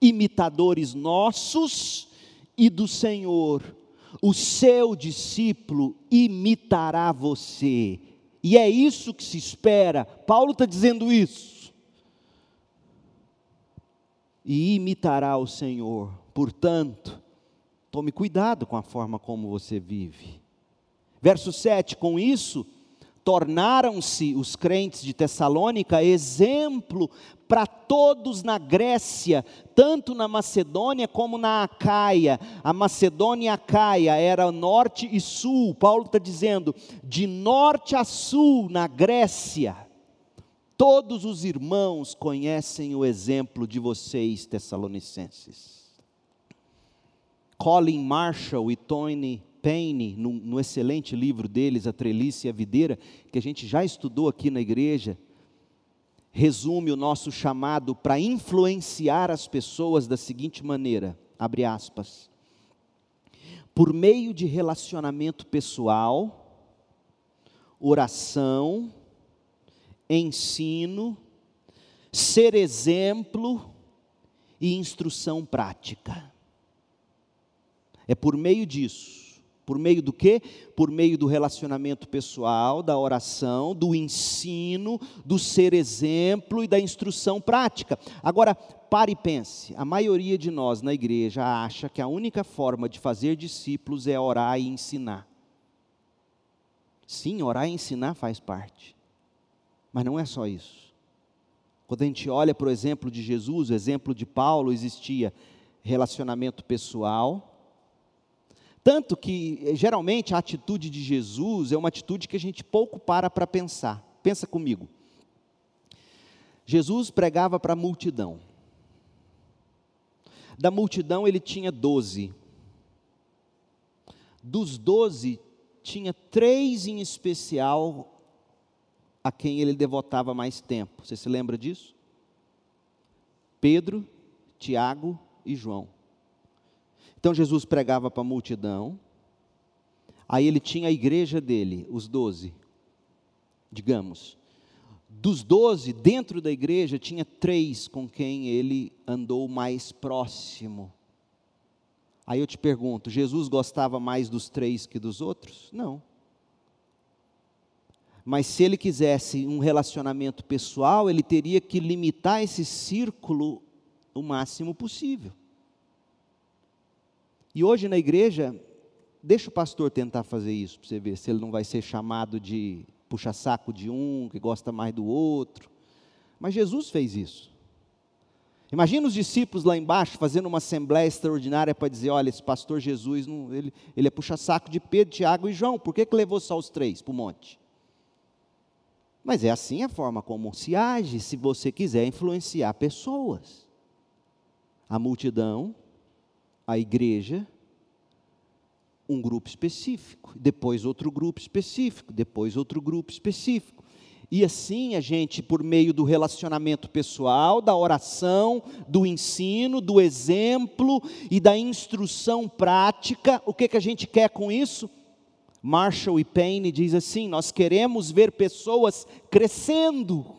Imitadores nossos e do Senhor. O seu discípulo imitará você. E é isso que se espera. Paulo está dizendo isso. E imitará o Senhor. Portanto, tome cuidado com a forma como você vive. Verso 7: Com isso, tornaram-se os crentes de Tessalônica exemplo para todos na Grécia, tanto na Macedônia como na Acaia. A Macedônia e a Acaia era norte e sul. Paulo está dizendo, de norte a sul na Grécia. Todos os irmãos conhecem o exemplo de vocês, tessalonicenses. Colin Marshall e Tony Payne, no, no, excelente livro deles, A Trelice e a Videira, que a gente já estudou aqui na igreja, resume o nosso chamado para influenciar as pessoas da seguinte maneira: abre aspas. Por meio de relacionamento pessoal, oração, ensino, ser exemplo e instrução prática. É por meio disso por meio do quê? Por meio do relacionamento pessoal, da oração, do ensino, do ser exemplo e da instrução prática. Agora, pare e pense: a maioria de nós na igreja acha que a única forma de fazer discípulos é orar e ensinar. Sim, orar e ensinar faz parte, mas não é só isso. Quando a gente olha para o exemplo de Jesus, o exemplo de Paulo, existia relacionamento pessoal, tanto que, eh, geralmente, a atitude de Jesus é uma atitude que a gente pouco para para pensar. Pensa comigo. Jesus pregava para a multidão. Da multidão ele tinha doze. Dos doze, tinha três em especial a quem ele devotava mais tempo. Você se lembra disso? Pedro, Tiago e João. Então Jesus pregava para a multidão, aí ele tinha a igreja dele, os doze, digamos. Dos doze, dentro da igreja, tinha três com quem ele andou mais próximo. Aí eu te pergunto: Jesus gostava mais dos três que dos outros? Não. Mas se ele quisesse um relacionamento pessoal, ele teria que limitar esse círculo o máximo possível. E hoje na igreja, deixa o pastor tentar fazer isso, para você ver se ele não vai ser chamado de puxa-saco de um, que gosta mais do outro. Mas Jesus fez isso. Imagina os discípulos lá embaixo fazendo uma assembleia extraordinária para dizer: olha, esse pastor Jesus, não, ele, ele é puxa-saco de Pedro, Tiago e João, por que, que levou só os três para o monte? Mas é assim a forma como se age se você quiser influenciar pessoas. A multidão a igreja um grupo específico, depois outro grupo específico, depois outro grupo específico. E assim a gente, por meio do relacionamento pessoal, da oração, do ensino, do exemplo e da instrução prática, o que, que a gente quer com isso? Marshall e Payne diz assim: nós queremos ver pessoas crescendo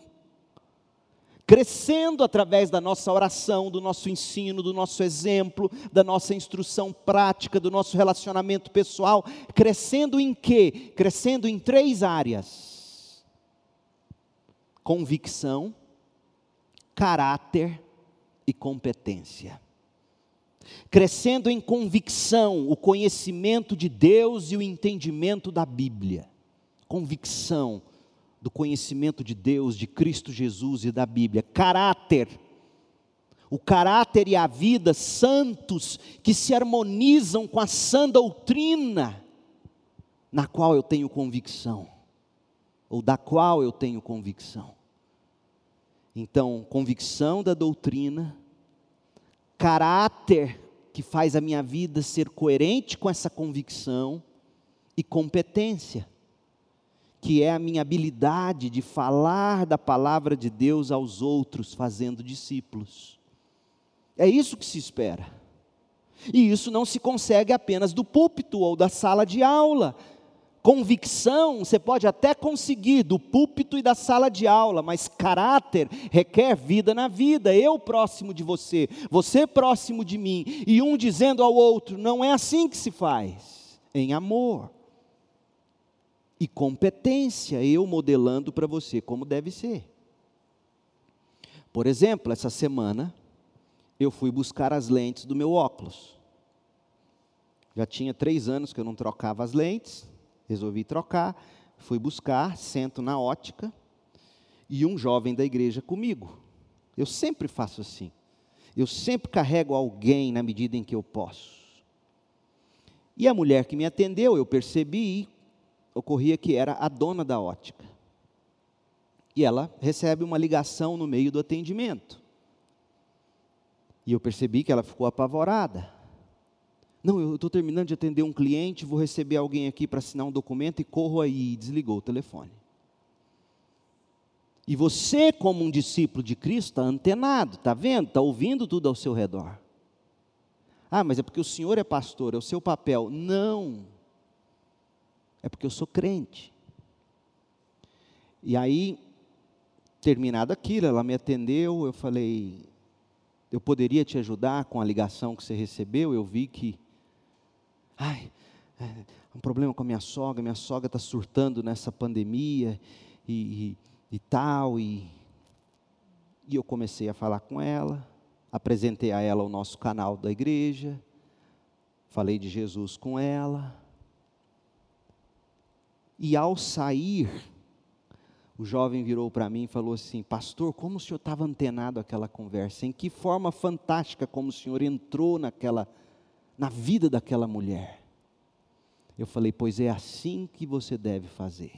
crescendo através da nossa oração, do nosso ensino, do nosso exemplo, da nossa instrução prática, do nosso relacionamento pessoal, crescendo em quê? Crescendo em três áreas: convicção, caráter e competência. Crescendo em convicção, o conhecimento de Deus e o entendimento da Bíblia. Convicção, do conhecimento de Deus, de Cristo Jesus e da Bíblia. Caráter. O caráter e a vida santos que se harmonizam com a sã doutrina na qual eu tenho convicção. ou da qual eu tenho convicção. Então, convicção da doutrina, caráter que faz a minha vida ser coerente com essa convicção e competência, que é a minha habilidade de falar da palavra de Deus aos outros, fazendo discípulos. É isso que se espera. E isso não se consegue apenas do púlpito ou da sala de aula. Convicção você pode até conseguir do púlpito e da sala de aula, mas caráter requer vida na vida. Eu próximo de você, você próximo de mim, e um dizendo ao outro: não é assim que se faz, em amor. E competência, eu modelando para você como deve ser. Por exemplo, essa semana, eu fui buscar as lentes do meu óculos. Já tinha três anos que eu não trocava as lentes, resolvi trocar, fui buscar, sento na ótica, e um jovem da igreja comigo. Eu sempre faço assim. Eu sempre carrego alguém na medida em que eu posso. E a mulher que me atendeu, eu percebi, ocorria que era a dona da ótica. E ela recebe uma ligação no meio do atendimento. E eu percebi que ela ficou apavorada. Não, eu estou terminando de atender um cliente, vou receber alguém aqui para assinar um documento e corro aí. E desligou o telefone. E você, como um discípulo de Cristo, está antenado, está vendo, está ouvindo tudo ao seu redor. Ah, mas é porque o senhor é pastor, é o seu papel. Não. É porque eu sou crente. E aí, terminado aquilo, ela me atendeu, eu falei, eu poderia te ajudar com a ligação que você recebeu, eu vi que, ai, é um problema com a minha sogra, minha sogra está surtando nessa pandemia e, e, e tal, e, e eu comecei a falar com ela, apresentei a ela o nosso canal da igreja, falei de Jesus com ela, e ao sair, o jovem virou para mim e falou assim: Pastor, como o senhor estava antenado àquela conversa? Em que forma fantástica como o senhor entrou naquela, na vida daquela mulher? Eu falei: Pois é assim que você deve fazer.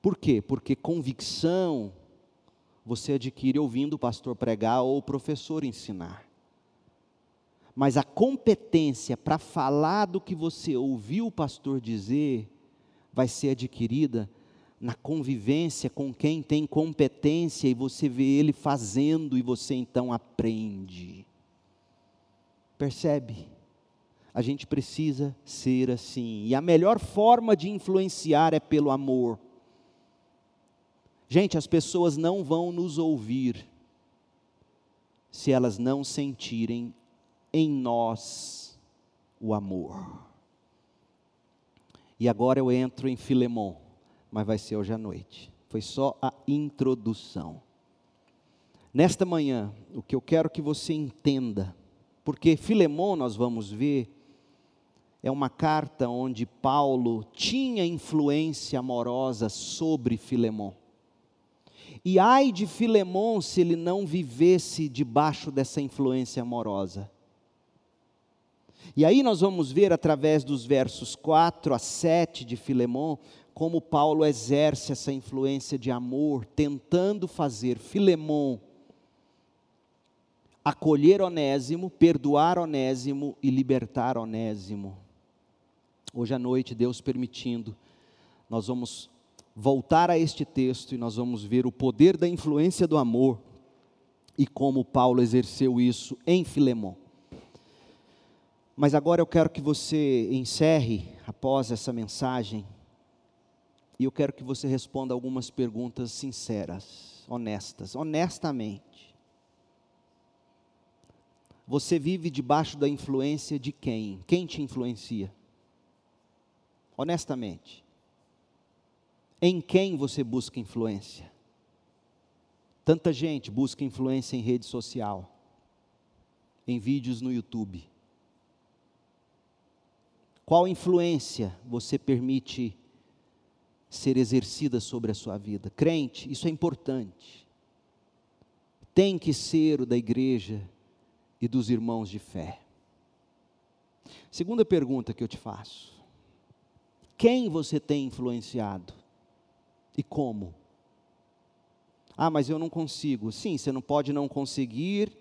Por quê? Porque convicção você adquire ouvindo o pastor pregar ou o professor ensinar. Mas a competência para falar do que você ouviu o pastor dizer vai ser adquirida na convivência com quem tem competência e você vê ele fazendo e você então aprende. Percebe? A gente precisa ser assim. E a melhor forma de influenciar é pelo amor. Gente, as pessoas não vão nos ouvir se elas não sentirem em nós o amor. E agora eu entro em Filemão mas vai ser hoje à noite. Foi só a introdução. Nesta manhã, o que eu quero que você entenda, porque Filemão nós vamos ver, é uma carta onde Paulo tinha influência amorosa sobre Filemão. E ai de Filemão se ele não vivesse debaixo dessa influência amorosa. E aí nós vamos ver através dos versos 4 a 7 de Filemão, como Paulo exerce essa influência de amor, tentando fazer Filemon acolher Onésimo, perdoar Onésimo e libertar Onésimo. Hoje à noite, Deus permitindo, nós vamos voltar a este texto e nós vamos ver o poder da influência do amor e como Paulo exerceu isso em Filemon. Mas agora eu quero que você encerre, após essa mensagem, e eu quero que você responda algumas perguntas sinceras, honestas, honestamente. Você vive debaixo da influência de quem? Quem te influencia? Honestamente. Em quem você busca influência? Tanta gente busca influência em rede social, em vídeos no YouTube. Qual influência você permite ser exercida sobre a sua vida. Crente, isso é importante. Tem que ser o da igreja e dos irmãos de fé. Segunda pergunta que eu te faço: Quem você tem influenciado? E como? Ah, mas eu não consigo. Sim, você não pode não conseguir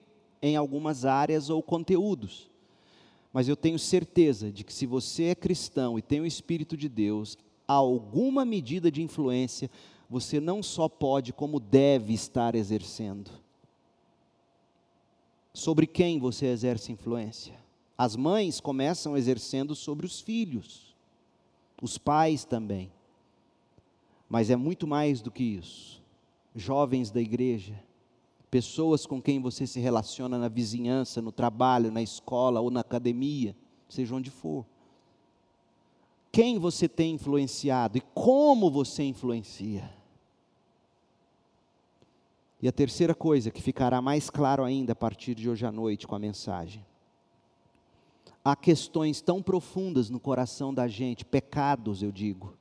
em algumas áreas ou conteúdos. Mas eu tenho certeza de que se você é cristão e tem o Espírito de Deus, alguma medida de influência você não só pode, como deve estar exercendo. Sobre quem você exerce influência? As mães começam exercendo sobre os filhos, os pais também. Mas é muito mais do que isso jovens da igreja, pessoas com quem você se relaciona na vizinhança, no trabalho, na escola ou na academia, seja onde for. Quem você tem influenciado e como você influencia. E a terceira coisa que ficará mais claro ainda a partir de hoje à noite com a mensagem. Há questões tão profundas no coração da gente, pecados, eu digo,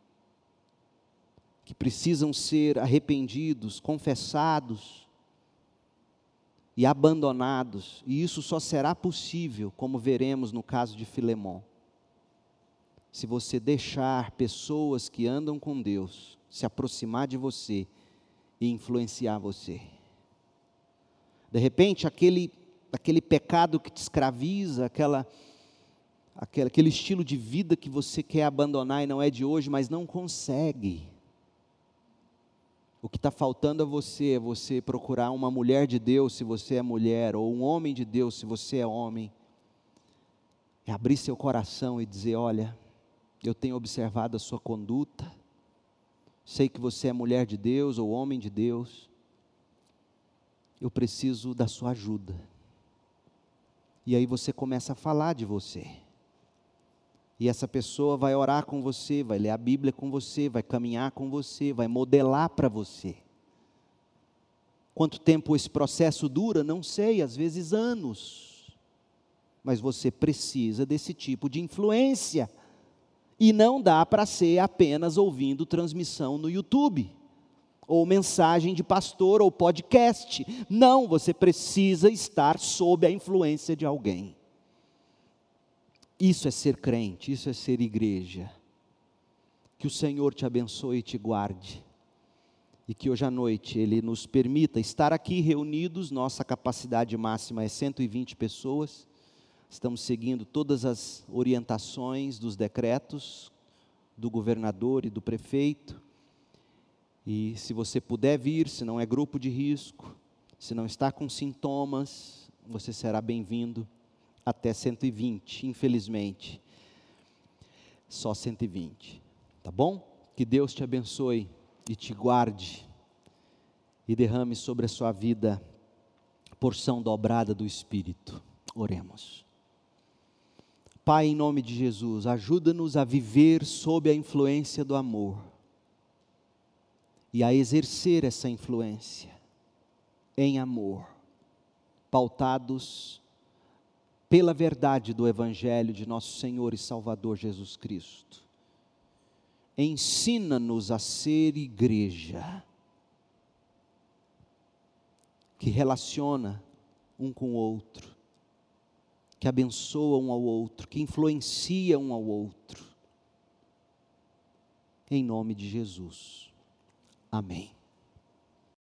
que precisam ser arrependidos, confessados e abandonados, e isso só será possível, como veremos no caso de Filemão, se você deixar pessoas que andam com Deus se aproximar de você e influenciar você. De repente, aquele, aquele pecado que te escraviza, aquela, aquele, aquele estilo de vida que você quer abandonar e não é de hoje, mas não consegue o que está faltando a você é você procurar uma mulher de Deus, se você é mulher, ou um homem de Deus, se você é homem. É abrir seu coração e dizer: Olha, eu tenho observado a sua conduta, sei que você é mulher de Deus ou homem de Deus, eu preciso da sua ajuda. E aí você começa a falar de você. E essa pessoa vai orar com você, vai ler a Bíblia com você, vai caminhar com você, vai modelar para você. Quanto tempo esse processo dura? Não sei, às vezes anos. Mas você precisa desse tipo de influência. E não dá para ser apenas ouvindo transmissão no YouTube, ou mensagem de pastor, ou podcast. Não, você precisa estar sob a influência de alguém. Isso é ser crente, isso é ser igreja. Que o Senhor te abençoe e te guarde. E que hoje à noite Ele nos permita estar aqui reunidos. Nossa capacidade máxima é 120 pessoas. Estamos seguindo todas as orientações dos decretos do governador e do prefeito. E se você puder vir, se não é grupo de risco, se não está com sintomas, você será bem-vindo até 120, infelizmente. Só 120. Tá bom? Que Deus te abençoe e te guarde e derrame sobre a sua vida porção dobrada do Espírito. Oremos. Pai, em nome de Jesus, ajuda-nos a viver sob a influência do amor e a exercer essa influência em amor, pautados pela verdade do Evangelho de nosso Senhor e Salvador Jesus Cristo. Ensina-nos a ser igreja que relaciona um com o outro, que abençoa um ao outro, que influencia um ao outro. Em nome de Jesus. Amém.